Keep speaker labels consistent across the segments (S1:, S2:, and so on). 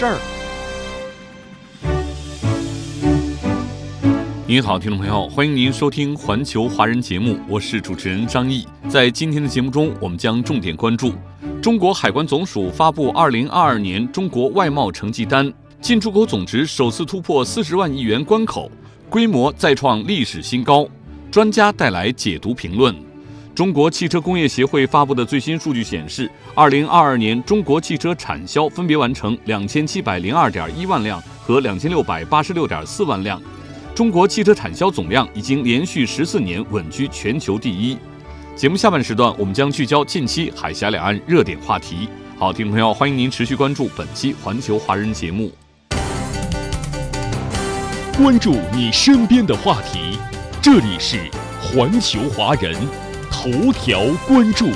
S1: 事儿。
S2: 您好，听众朋友，欢迎您收听《环球华人》节目，我是主持人张毅。在今天的节目中，我们将重点关注中国海关总署发布2022年中国外贸成绩单，进出口总值首次突破40万亿元关口，规模再创历史新高。专家带来解读评论。中国汽车工业协会发布的最新数据显示，2022年中国汽车产销分别完成2702.1万辆和2686.4万辆。中国汽车产销总量已经连续十四年稳居全球第一。节目下半时段，我们将聚焦近期海峡两岸热点话题。好，听众朋友，欢迎您持续关注本期《环球华人》节目，
S3: 关注你身边的话题。这里是《环球华人》头条关注。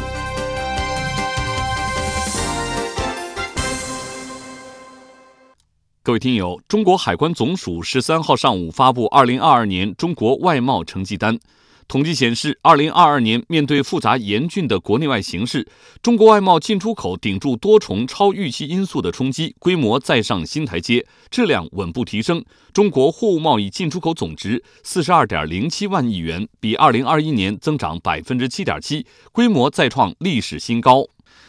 S2: 各位听友，中国海关总署十三号上午发布二零二二年中国外贸成绩单。统计显示，二零二二年面对复杂严峻的国内外形势，中国外贸进出口顶住多重超预期因素的冲击，规模再上新台阶，质量稳步提升。中国货物贸易进出口总值四十二点零七万亿元，比二零二一年增长百分之七点七，规模再创历史新高。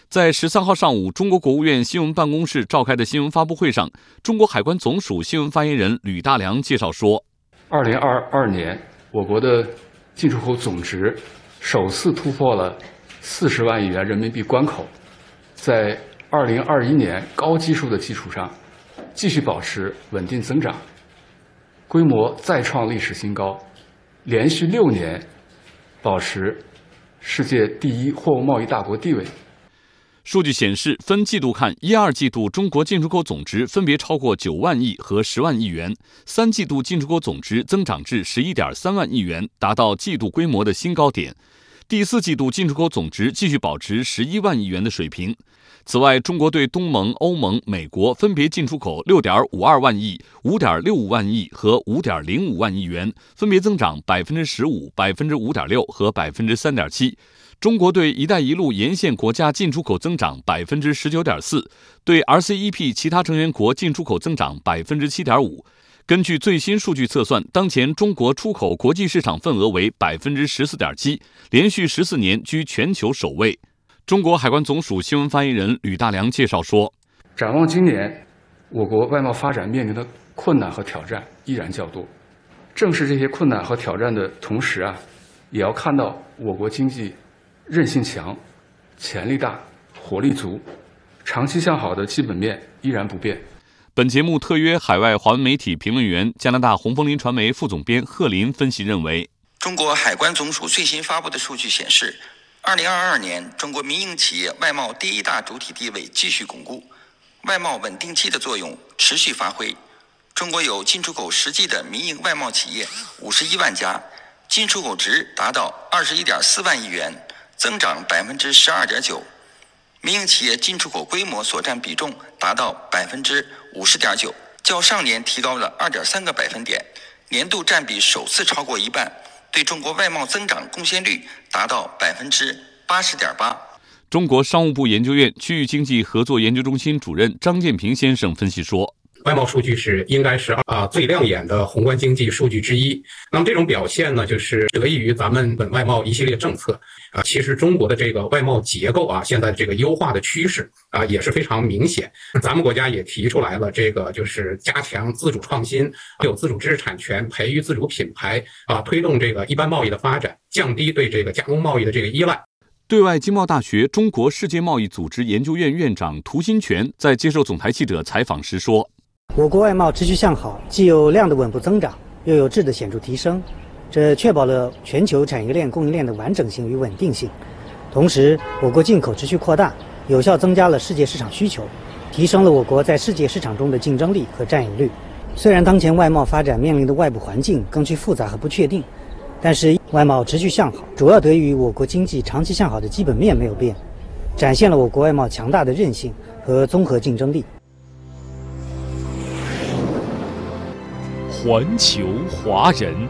S2: 在十三号上午，中国国务院新闻办公室召开的新闻发布会上，中国海关总署新闻发言人吕大良介绍说：“
S4: 二零二二年，我国的进出口总值首次突破了四十万亿元人民币关口，在二零二一年高基数的基础上，继续保持稳定增长，规模再创历史新高，连续六年保持世界第一货物贸易大国地位。”
S2: 数据显示，分季度看，一二季度中国进出口总值分别超过九万亿和十万亿元，三季度进出口总值增长至十一点三万亿元，达到季度规模的新高点。第四季度进出口总值继续保持十一万亿元的水平。此外，中国对东盟、欧盟、美国分别进出口六点五二万亿、五点六五万亿和五点零五万亿元，分别增长百分之十五、百分之五点六和百分之三点七。中国对“一带一路”沿线国家进出口增长百分之十九点四，对 RCEP 其他成员国进出口增长百分之七点五。根据最新数据测算，当前中国出口国际市场份额为百分之十四点七，连续十四年居全球首位。中国海关总署新闻发言人吕大良介绍说：“
S4: 展望今年，我国外贸发展面临的困难和挑战依然较多。正是这些困难和挑战的同时啊，也要看到我国经济。”韧性强，潜力大，活力足，长期向好的基本面依然不变。
S2: 本节目特约海外华文媒体评论员、加拿大红枫林传媒副总编贺林分析认为，
S5: 中国海关总署最新发布的数据显示，二零二二年中国民营企业外贸第一大主体地位继续巩固，外贸稳定器的作用持续发挥。中国有进出口实际的民营外贸企业五十一万家，进出口值达到二十一点四万亿元。增长百分之十二点九，民营企业进出口规模所占比重达到百分之五十点九，较上年提高了二点三个百分点，年度占比首次超过一半，对中国外贸增长贡献率达到百分之八十点八。
S2: 中国商务部研究院区域经济合作研究中心主任张建平先生分析说。
S6: 外贸数据是应该是啊最亮眼的宏观经济数据之一。那么这种表现呢，就是得益于咱们本外贸一系列政策啊。其实中国的这个外贸结构啊，现在这个优化的趋势啊也是非常明显。咱们国家也提出来了，这个就是加强自主创新，有自主知识产权，培育自主品牌啊，推动这个一般贸易的发展，降低对这个加工贸易的这个依赖。
S2: 对外经贸大学中国世界贸易组织研究院院长涂新全在接受总台记者采访时说。
S7: 我国外贸持续向好，既有量的稳步增长，又有质的显著提升，这确保了全球产业链供应链的完整性与稳定性。同时，我国进口持续扩大，有效增加了世界市场需求，提升了我国在世界市场中的竞争力和占有率。虽然当前外贸发展面临的外部环境更趋复杂和不确定，但是外贸持续向好，主要得益于我国经济长期向好的基本面没有变，展现了我国外贸强大的韧性和综合竞争力。
S3: 环球华人。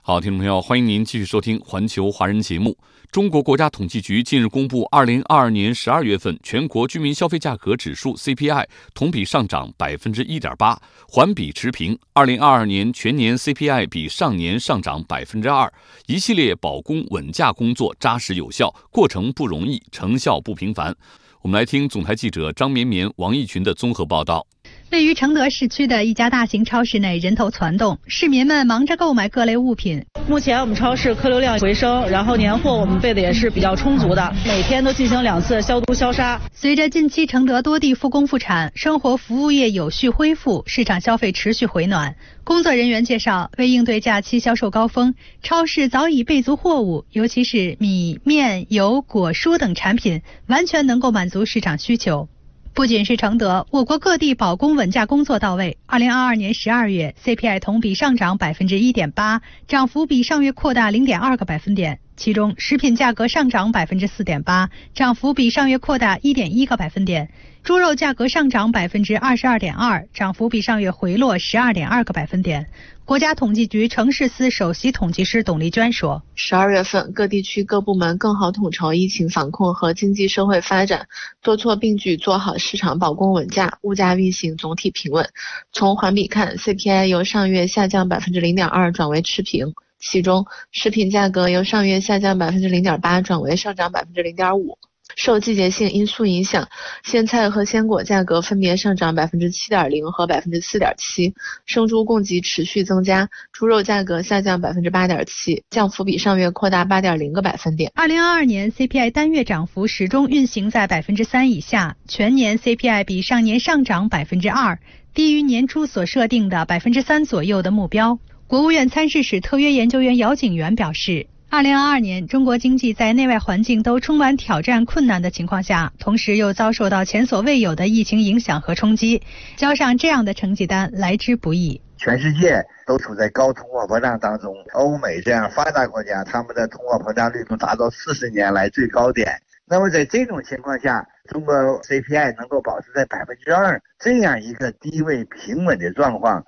S2: 好，听众朋友，欢迎您继续收听《环球华人》节目。中国国家统计局近日公布，二零二二年十二月份全国居民消费价格指数 CPI 同比上涨百分之一点八，环比持平。二零二二年全年 CPI 比上年上涨百分之二。一系列保供稳价工作扎实有效，过程不容易，成效不平凡。我们来听总台记者张绵绵、王毅群的综合报道。
S8: 位于承德市区的一家大型超市内，人头攒动，市民们忙着购买各类物品。
S9: 目前我们超市客流量回升，然后年货我们备的也是比较充足的，每天都进行两次消毒消杀。
S8: 随着近期承德多地复工复产，生活服务业有序恢复，市场消费持续回暖。工作人员介绍，为应对假期销售高峰，超市早已备足货物，尤其是米面油果蔬等产品，完全能够满足市场需求。不仅是承德，我国各地保供稳价工作到位。二零二二年十二月，CPI 同比上涨百分之一点八，涨幅比上月扩大零点二个百分点。其中，食品价格上涨百分之四点八，涨幅比上月扩大一点一个百分点；猪肉价格上涨百分之二十二点二，涨幅比上月回落十二点二个百分点。国家统计局城市司首席统计师董丽娟说：“
S10: 十二月份，各地区各部门更好统筹疫情防控和经济社会发展，多措并举做好市场保供稳价，物价运行总体平稳。从环比看，CPI 由上月下降百分之零点二转为持平。”其中，食品价格由上月下降百分之零点八转为上涨百分之零点五。受季节性因素影响，鲜菜和鲜果价格分别上涨百分之七点零和百分之四点七。生猪供给持续增加，猪肉价格下降百分之八点七，降幅比上月扩大八点零个百分点。
S8: 二零二二年 CPI 单月涨幅始终运行在百分之三以下，全年 CPI 比上年上涨百分之二，低于年初所设定的百分之三左右的目标。国务院参事室特约研究员姚景元表示，二零二二年中国经济在内外环境都充满挑战困难的情况下，同时又遭受到前所未有的疫情影响和冲击，交上这样的成绩单来之不易。
S11: 全世界都处在高通货膨胀当中，欧美这样发达国家，他们的通货膨胀率都达到四十年来最高点。那么在这种情况下，中国 CPI 能够保持在百分之二这样一个低位平稳的状况。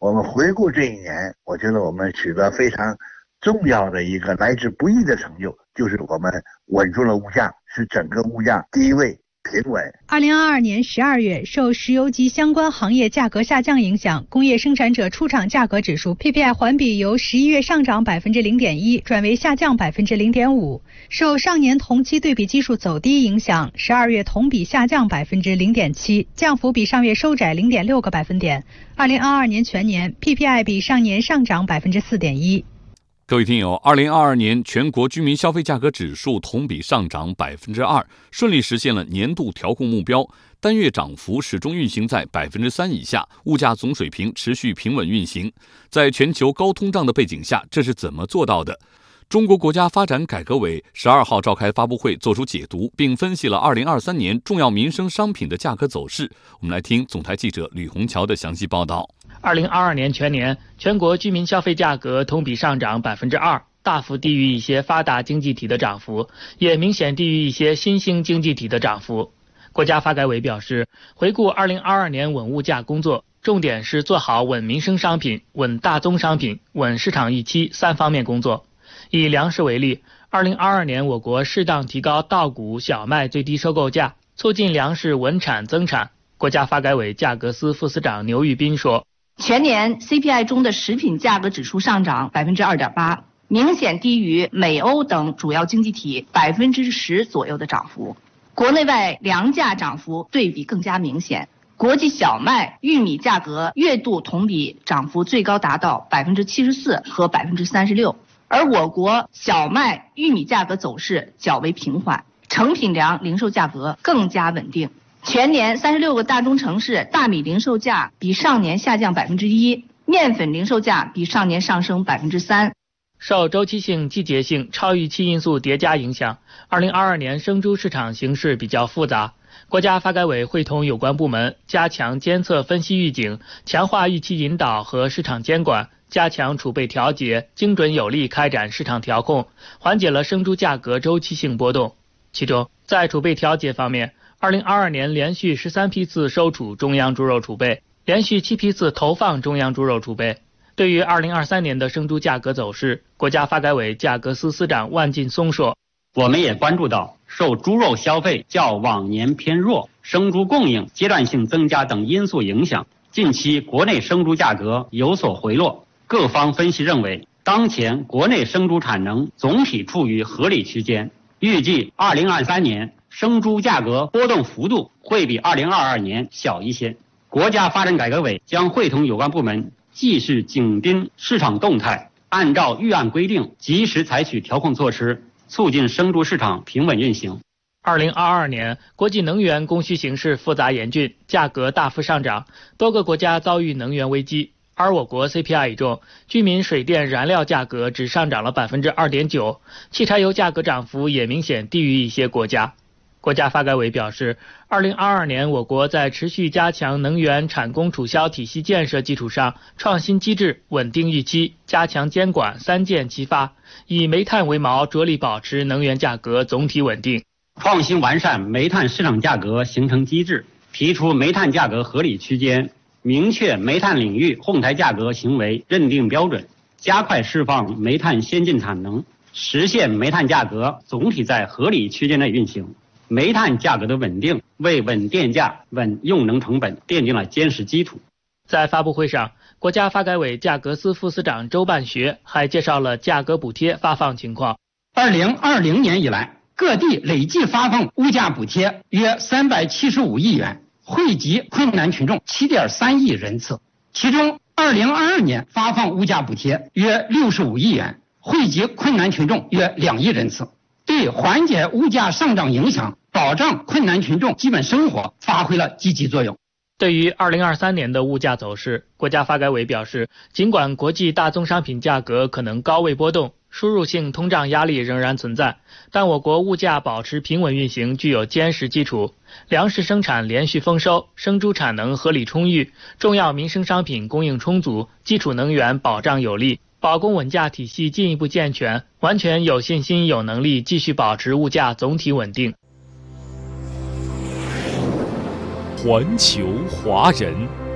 S11: 我们回顾这一年，我觉得我们取得非常重要的一个来之不易的成就，就是我们稳住了物价，使整个物价低位。平稳。
S8: 二零二二年十二月，受石油及相关行业价格下降影响，工业生产者出厂价格指数 PPI 环比由十一月上涨百分之零点一转为下降百分之零点五。受上年同期对比基数走低影响，十二月同比下降百分之零点七，降幅比上月收窄零点六个百分点。二零二二年全年 PPI 比上年上涨百分之四点一。
S2: 各位听友，二零二二年全国居民消费价格指数同比上涨百分之二，顺利实现了年度调控目标，单月涨幅始终运行在百分之三以下，物价总水平持续平稳运行。在全球高通胀的背景下，这是怎么做到的？中国国家发展改革委十二号召开发布会，作出解读，并分析了二零二三年重要民生商品的价格走势。我们来听总台记者吕红桥的详细报道。
S12: 二零二二年全年，全国居民消费价格同比上涨百分之二，大幅低于一些发达经济体的涨幅，也明显低于一些新兴经济体的涨幅。国家发改委表示，回顾二零二二年稳物价工作，重点是做好稳民生商品、稳大宗商品、稳市场预期三方面工作。以粮食为例，二零二二年我国适当提高稻谷、小麦最低收购价，促进粮食稳产增产。国家发改委价格司副司长牛玉斌说，
S13: 全年 CPI 中的食品价格指数上涨百分之二点八，明显低于美欧等主要经济体百分之十左右的涨幅。国内外粮价涨幅对比更加明显，国际小麦、玉米价格月度同比涨幅最高达到百分之七十四和百分之三十六。而我国小麦、玉米价格走势较为平缓，成品粮零售价格更加稳定。全年三十六个大中城市大米零售价比上年下降百分之一，面粉零售价比上年上升百分之三。
S12: 受周期性、季节性、超预期因素叠加影响，2022年生猪市场形势比较复杂。国家发改委会同有关部门加强监测分析预警，强化预期引导和市场监管，加强储备调节，精准有力开展市场调控，缓解了生猪价格周期性波动。其中，在储备调节方面，2022年连续十三批次收储中央猪肉储备，连续七批次投放中央猪肉储备。对于二零二三年的生猪价格走势，国家发改委价格司司长万劲松说：“
S14: 我们也关注到，受猪肉消费较往年偏弱、生猪供应阶段性增加等因素影响，近期国内生猪价格有所回落。各方分析认为，当前国内生猪产能总体处于合理区间，预计二零二三年生猪价格波动幅度会比二零二二年小一些。国家发展改革委将会同有关部门。”继续紧盯市场动态，按照预案规定及时采取调控措施，促进生猪市场平稳运行。
S12: 二零二二年，国际能源供需形势复杂严峻，价格大幅上涨，多个国家遭遇能源危机。而我国 CPI 中，居民水电燃料价格只上涨了百分之二点九，汽柴油价格涨幅也明显低于一些国家。国家发改委表示，二零二二年，我国在持续加强能源产供储销体系建设基础上，创新机制、稳定预期、加强监管三箭齐发，以煤炭为锚，着力保持能源价格总体稳定。
S14: 创新完善煤炭市场价格形成机制，提出煤炭价格合理区间，明确煤炭领域哄抬价格行为认定标准，加快释放煤炭先进产能，实现煤炭价格总体在合理区间内运行。煤炭价格的稳定，为稳电价、稳用能成本奠定了坚实基础。
S12: 在发布会上，国家发改委价格司副司长周办学还介绍了价格补贴发放情况。
S15: 二零二零年以来，各地累计发放物价补贴约三百七十五亿元，惠及困难群众七点三亿人次。其中，二零二二年发放物价补贴约六十五亿元，惠及困难群众约两亿人次。对缓解物价上涨影响、保障困难群众基本生活发挥了积极作用。
S12: 对于二零二三年的物价走势，国家发改委表示，尽管国际大宗商品价格可能高位波动，输入性通胀压力仍然存在，但我国物价保持平稳运行具有坚实基础。粮食生产连续丰收，生猪产能合理充裕，重要民生商品供应充足，基础能源保障有力。保供稳价体系进一步健全，完全有信心、有能力继续保持物价总体稳定。
S3: 环球华人。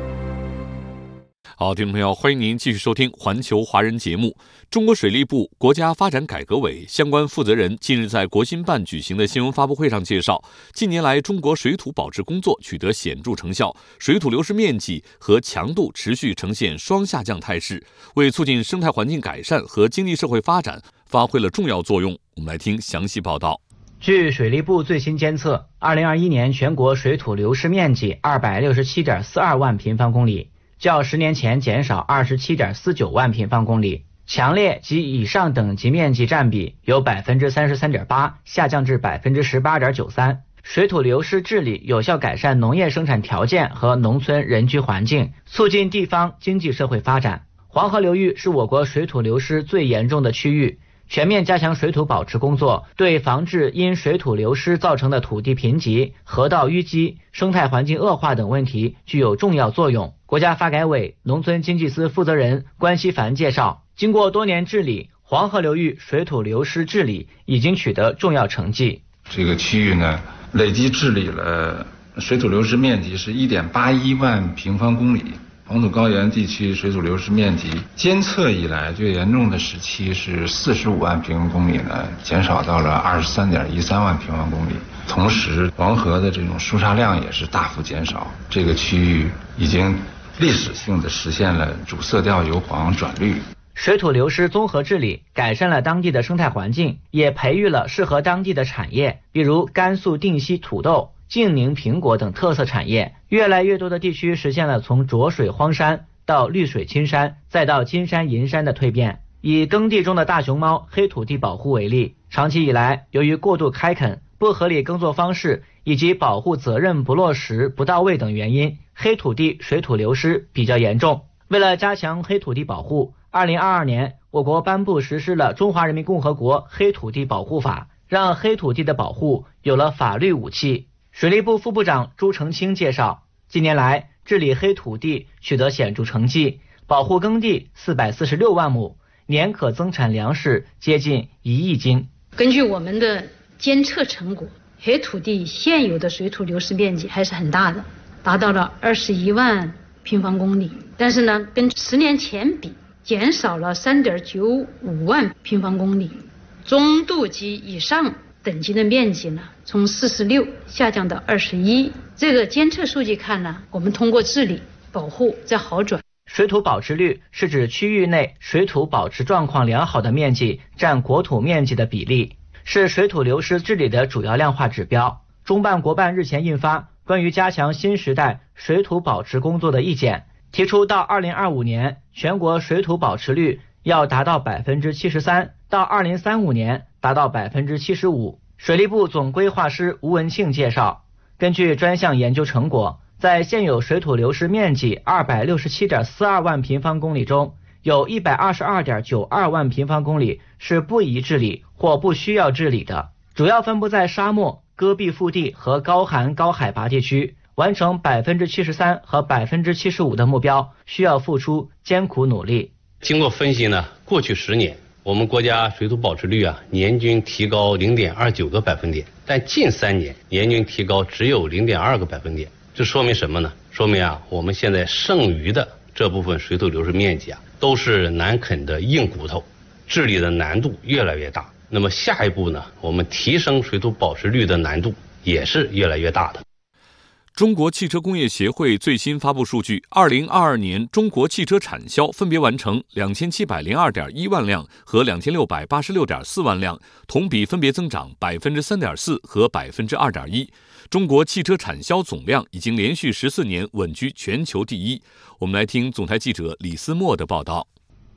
S2: 好，听众朋友，欢迎您继续收听《环球华人》节目。中国水利部、国家发展改革委相关负责人近日在国新办举行的新闻发布会上介绍，近年来中国水土保持工作取得显著成效，水土流失面积和强度持续呈现双下降态势，为促进生态环境改善和经济社会发展发挥了重要作用。我们来听详细报道。
S16: 据水利部最新监测，二零二一年全国水土流失面积二百六十七点四二万平方公里。较十年前减少二十七点四九万平方公里，强烈及以上等级面积占比由百分之三十三点八下降至百分之十八点九三。水土流失治理有效改善农业生产条件和农村人居环境，促进地方经济社会发展。黄河流域是我国水土流失最严重的区域，全面加强水土保持工作，对防治因水土流失造成的土地贫瘠、河道淤积、生态环境恶化等问题具有重要作用。国家发改委农村经济司负责人关希凡介绍，经过多年治理，黄河流域水土流失治理已经取得重要成绩。
S17: 这个区域呢，累计治理了水土流失面积是一点八一万平方公里。黄土高原地区水土流失面积监测以来最严重的时期是四十五万平方公里呢，减少到了二十三点一三万平方公里。同时，黄河的这种输沙量也是大幅减少，这个区域已经。历史性的实现了主色调由黄转绿，
S16: 水土流失综合治理改善了当地的生态环境，也培育了适合当地的产业，比如甘肃定西土豆、晋宁苹果等特色产业。越来越多的地区实现了从浊水荒山到绿水青山，再到金山银山的蜕变。以耕地中的大熊猫黑土地保护为例，长期以来，由于过度开垦、不合理耕作方式以及保护责任不落实不到位等原因。黑土地水土流失比较严重，为了加强黑土地保护，二零二二年，我国颁布实施了《中华人民共和国黑土地保护法》，让黑土地的保护有了法律武器。水利部副部长朱成清介绍，近年来治理黑土地取得显著成绩，保护耕地四百四十六万亩，年可增产粮食接近一亿斤。
S18: 根据我们的监测成果，黑土地现有的水土流失面积还是很大的，达到了二十一万平方公里。但是呢，跟十年前比，减少了三点九五万平方公里，中度及以上等级的面积呢，从四十六下降到二十一。这个监测数据看呢，我们通过治理保护在好转。
S16: 水土保持率是指区域内水土保持状况良好的面积占国土面积的比例，是水土流失治理的主要量化指标。中办国办日前印发《关于加强新时代水土保持工作的意见》。提出到二零二五年全国水土保持率要达到百分之七十三，到二零三五年达到百分之七十五。水利部总规划师吴文庆介绍，根据专项研究成果，在现有水土流失面积二百六十七点四二万平方公里中，有一百二十二点九二万平方公里是不宜治理或不需要治理的，主要分布在沙漠、戈壁腹地和高寒高海拔地区。完成百分之七十三和百分之七十五的目标，需要付出艰苦努力。
S19: 经过分析呢，过去十年我们国家水土保持率啊，年均提高零点二九个百分点，但近三年年均提高只有零点二个百分点。这说明什么呢？说明啊，我们现在剩余的这部分水土流失面积啊，都是难啃的硬骨头，治理的难度越来越大。那么下一步呢，我们提升水土保持率的难度也是越来越大的。
S2: 中国汽车工业协会最新发布数据，二零二二年中国汽车产销分别完成两千七百零二点一万辆和两千六百八十六点四万辆，同比分别增长百分之三点四和百分之二点一。中国汽车产销总量已经连续十四年稳居全球第一。我们来听总台记者李思墨的报道。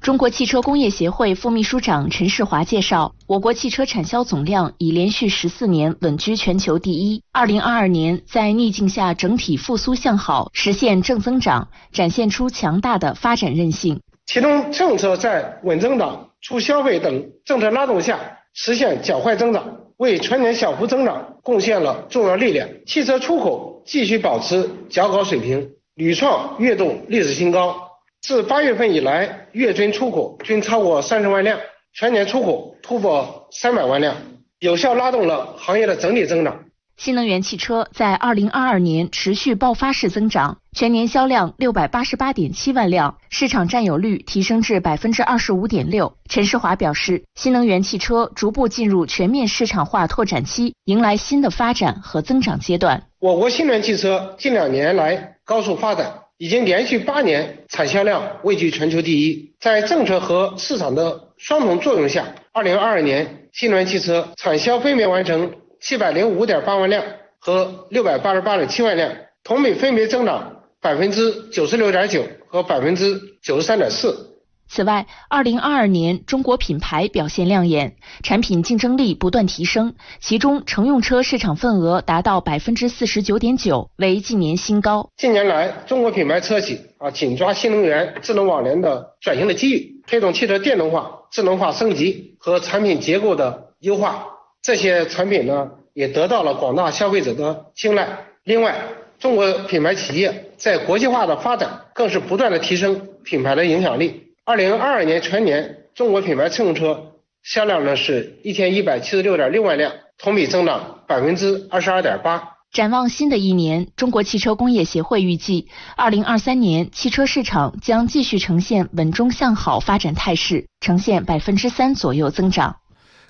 S20: 中国汽车工业协会副秘书长陈世华介绍，我国汽车产销总量已连续十四年稳居全球第一。二零二二年在逆境下整体复苏向好，实现正增长，展现出强大的发展韧性。
S21: 其中，政策在稳增长、促消费等政策拉动下，实现较快增长，为全年小幅增长贡献了重要力量。汽车出口继续保持较高水平，屡创月度历史新高。自八月份以来，月均出口均超过三十万辆，全年出口突破三百万辆，有效拉动了行业的整体增长。
S20: 新能源汽车在二零二二年持续爆发式增长，全年销量六百八十八点七万辆，市场占有率提升至百分之二十五点六。陈世华表示，新能源汽车逐步进入全面市场化拓展期，迎来新的发展和增长阶段。
S21: 我国新能源汽车近两年来高速发展。已经连续八年产销量位居全球第一，在政策和市场的双重作用下，二零二二年新能源汽车产销分别完成七百零五点八万辆和六百八十八点七万辆，同比分别增长百分之九十六点九和百分之九十三点四。
S20: 此外，二零二二年中国品牌表现亮眼，产品竞争力不断提升，其中乘用车市场份额达到百分之四十九点九，为近年新高。
S21: 近年来，中国品牌车企啊紧抓新能源、智能网联的转型的机遇，推动汽车电动化、智能化升级和产品结构的优化，这些产品呢也得到了广大消费者的青睐。另外，中国品牌企业在国际化的发展，更是不断的提升品牌的影响力。二零二二年全年，中国品牌乘用车销量呢是一千一百七十六点六万辆，同比增长百分之二十二点八。
S20: 展望新的一年，中国汽车工业协会预计，二零二三年汽车市场将继续呈现稳中向好发展态势，呈现百分之三左右增长。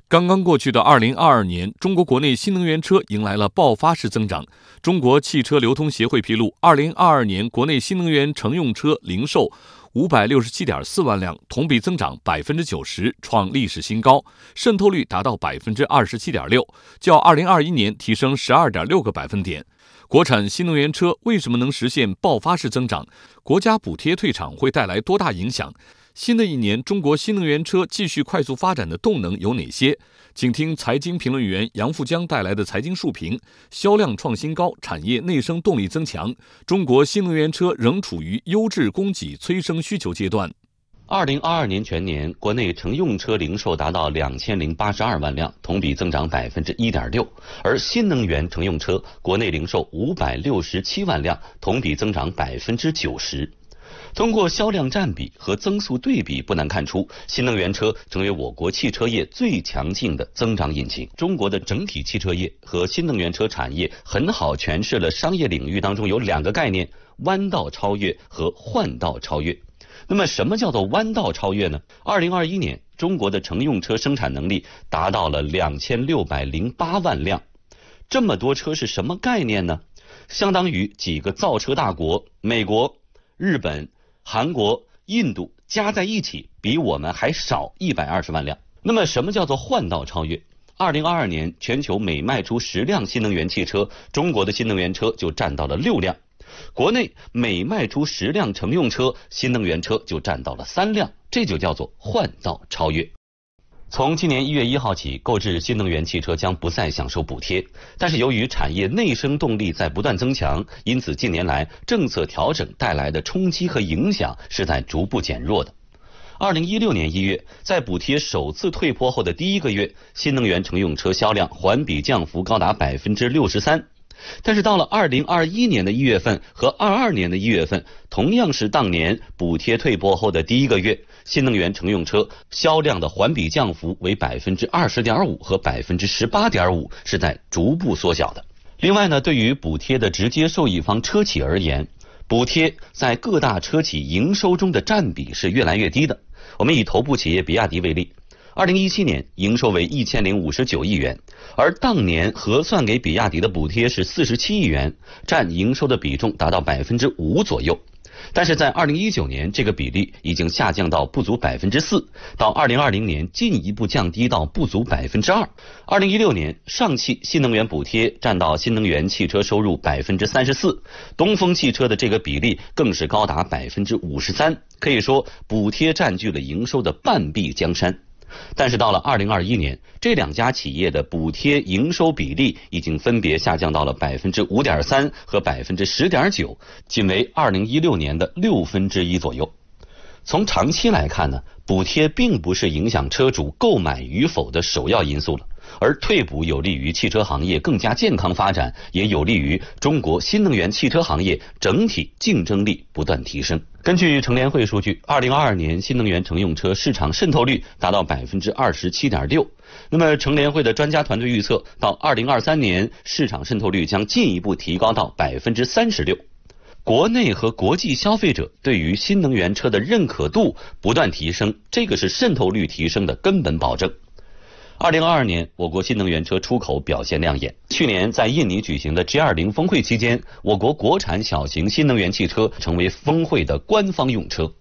S2: 刚刚过去的二零二二年，中国国内新能源车迎来了爆发式增长。中国汽车流通协会披露，二零二二年国内新能源乘用车零售。五百六十七点四万辆，同比增长百分之九十，创历史新高，渗透率达到百分之二十七点六，较二零二一年提升十二点六个百分点。国产新能源车为什么能实现爆发式增长？国家补贴退场会带来多大影响？新的一年，中国新能源车继续快速发展的动能有哪些？请听财经评论员杨富江带来的财经述评：销量创新高，产业内生动力增强，中国新能源车仍处于优质供给催生需求阶段。
S22: 二零二二年全年，国内乘用车零售达到两千零八十二万辆，同比增长百分之一点六。而新能源乘用车国内零售五百六十七万辆，同比增长百分之九十。通过销量占比和增速对比，不难看出，新能源车成为我国汽车业最强劲的增长引擎。中国的整体汽车业和新能源车产业很好诠释了商业领域当中有两个概念：弯道超越和换道超越。那么，什么叫做弯道超越呢？二零二一年，中国的乘用车生产能力达到了两千六百零八万辆，这么多车是什么概念呢？相当于几个造车大国——美国、日本、韩国、印度加在一起，比我们还少一百二十万辆。那么，什么叫做换道超越？二零二二年，全球每卖出十辆新能源汽车，中国的新能源车就占到了六辆。国内每卖出十辆乘用车，新能源车就占到了三辆，这就叫做换道超越。从今年一月一号起，购置新能源汽车将不再享受补贴，但是由于产业内生动力在不断增强，因此近年来政策调整带来的冲击和影响是在逐步减弱的。二零一六年一月，在补贴首次退坡后的第一个月，新能源乘用车销量环比降幅高达百分之六十三。但是到了二零二一年的一月份和二二年的一月份，同样是当年补贴退坡后的第一个月，新能源乘用车销量的环比降幅为百分之二十点五和百分之十八点五，是在逐步缩小的。另外呢，对于补贴的直接受益方车企而言，补贴在各大车企营收中的占比是越来越低的。我们以头部企业比亚迪为例。二零一七年营收为一千零五十九亿元，而当年核算给比亚迪的补贴是四十七亿元，占营收的比重达到百分之五左右。但是在二零一九年，这个比例已经下降到不足百分之四，到二零二零年进一步降低到不足百分之二。二零一六年，上汽新能源补贴占到新能源汽车收入百分之三十四，东风汽车的这个比例更是高达百分之五十三，可以说补贴占据了营收的半壁江山。但是到了二零二一年，这两家企业的补贴营收比例已经分别下降到了百分之五点三和百分之十点九，仅为二零一六年的六分之一左右。从长期来看呢，补贴并不是影响车主购买与否的首要因素了。而退补有利于汽车行业更加健康发展，也有利于中国新能源汽车行业整体竞争力不断提升。根据乘联会数据，二零二二年新能源乘用车市场渗透率达到百分之二十七点六。那么乘联会的专家团队预测，到二零二三年市场渗透率将进一步提高到百分之三十六。国内和国际消费者对于新能源车的认可度不断提升，这个是渗透率提升的根本保证。二零二二年，我国新能源车出口表现亮眼。去年在印尼举行的 G20 峰会期间，我国国产小型新能源汽车成为峰会的官方用车。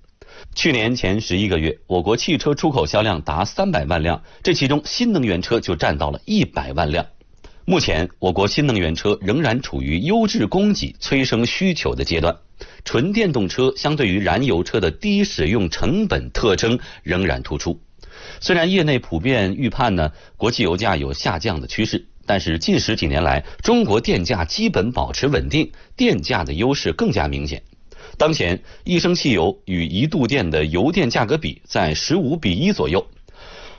S22: 去年前十一个月，我国汽车出口销量达三百万辆，这其中新能源车就占到了一百万辆。目前，我国新能源车仍然处于优质供给催生需求的阶段，纯电动车相对于燃油车的低使用成本特征仍然突出。虽然业内普遍预判呢，国际油价有下降的趋势，但是近十几年来，中国电价基本保持稳定，电价的优势更加明显。当前，一升汽油与一度电的油电价格比在十五比一左右。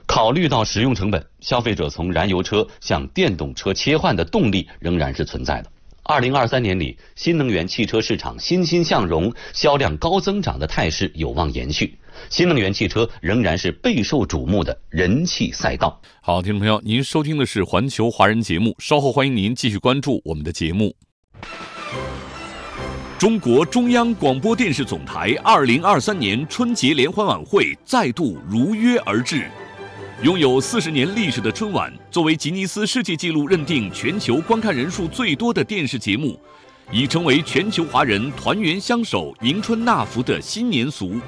S22: 考虑到使用成本，消费者从燃油车向电动车切换的动力仍然是存在的。二零二三年里，新能源汽车市场欣欣向荣，销量高增长的态势有望延续。新能源汽车仍然是备受瞩目的人气赛道。好，听众朋友，您收听的是环球华人节目，稍后欢迎您继续关注我们的节目。
S2: 中国中央广播电视总台二零二三年春节联欢晚会再度如约而至。拥有四十年历史的春晚，作为吉尼斯世界纪录认定全球观看人数最多的电视节目，已成为全球华人团圆相守、迎春纳福的新年俗。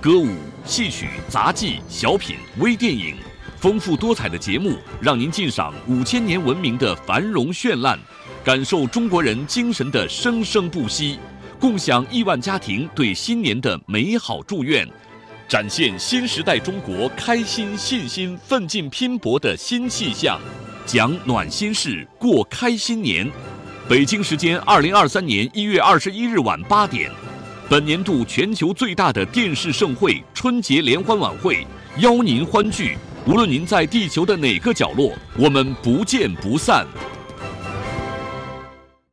S2: 歌舞、戏曲、杂技、小品、微电影，丰富多彩的节目，让您尽赏五千年文明的繁荣绚烂，感受中国人精神的生生不息，共享亿万家庭对新年的美好祝愿，展现新时代中国开心、信心、奋进、拼搏的新气象，讲暖心事，过开心年。北京时间二零二三年一月二十一日晚八点。本年度全球最大的电视盛会——春节联欢晚会，邀您欢聚。无论您在地球的哪个角落，我们不见不散。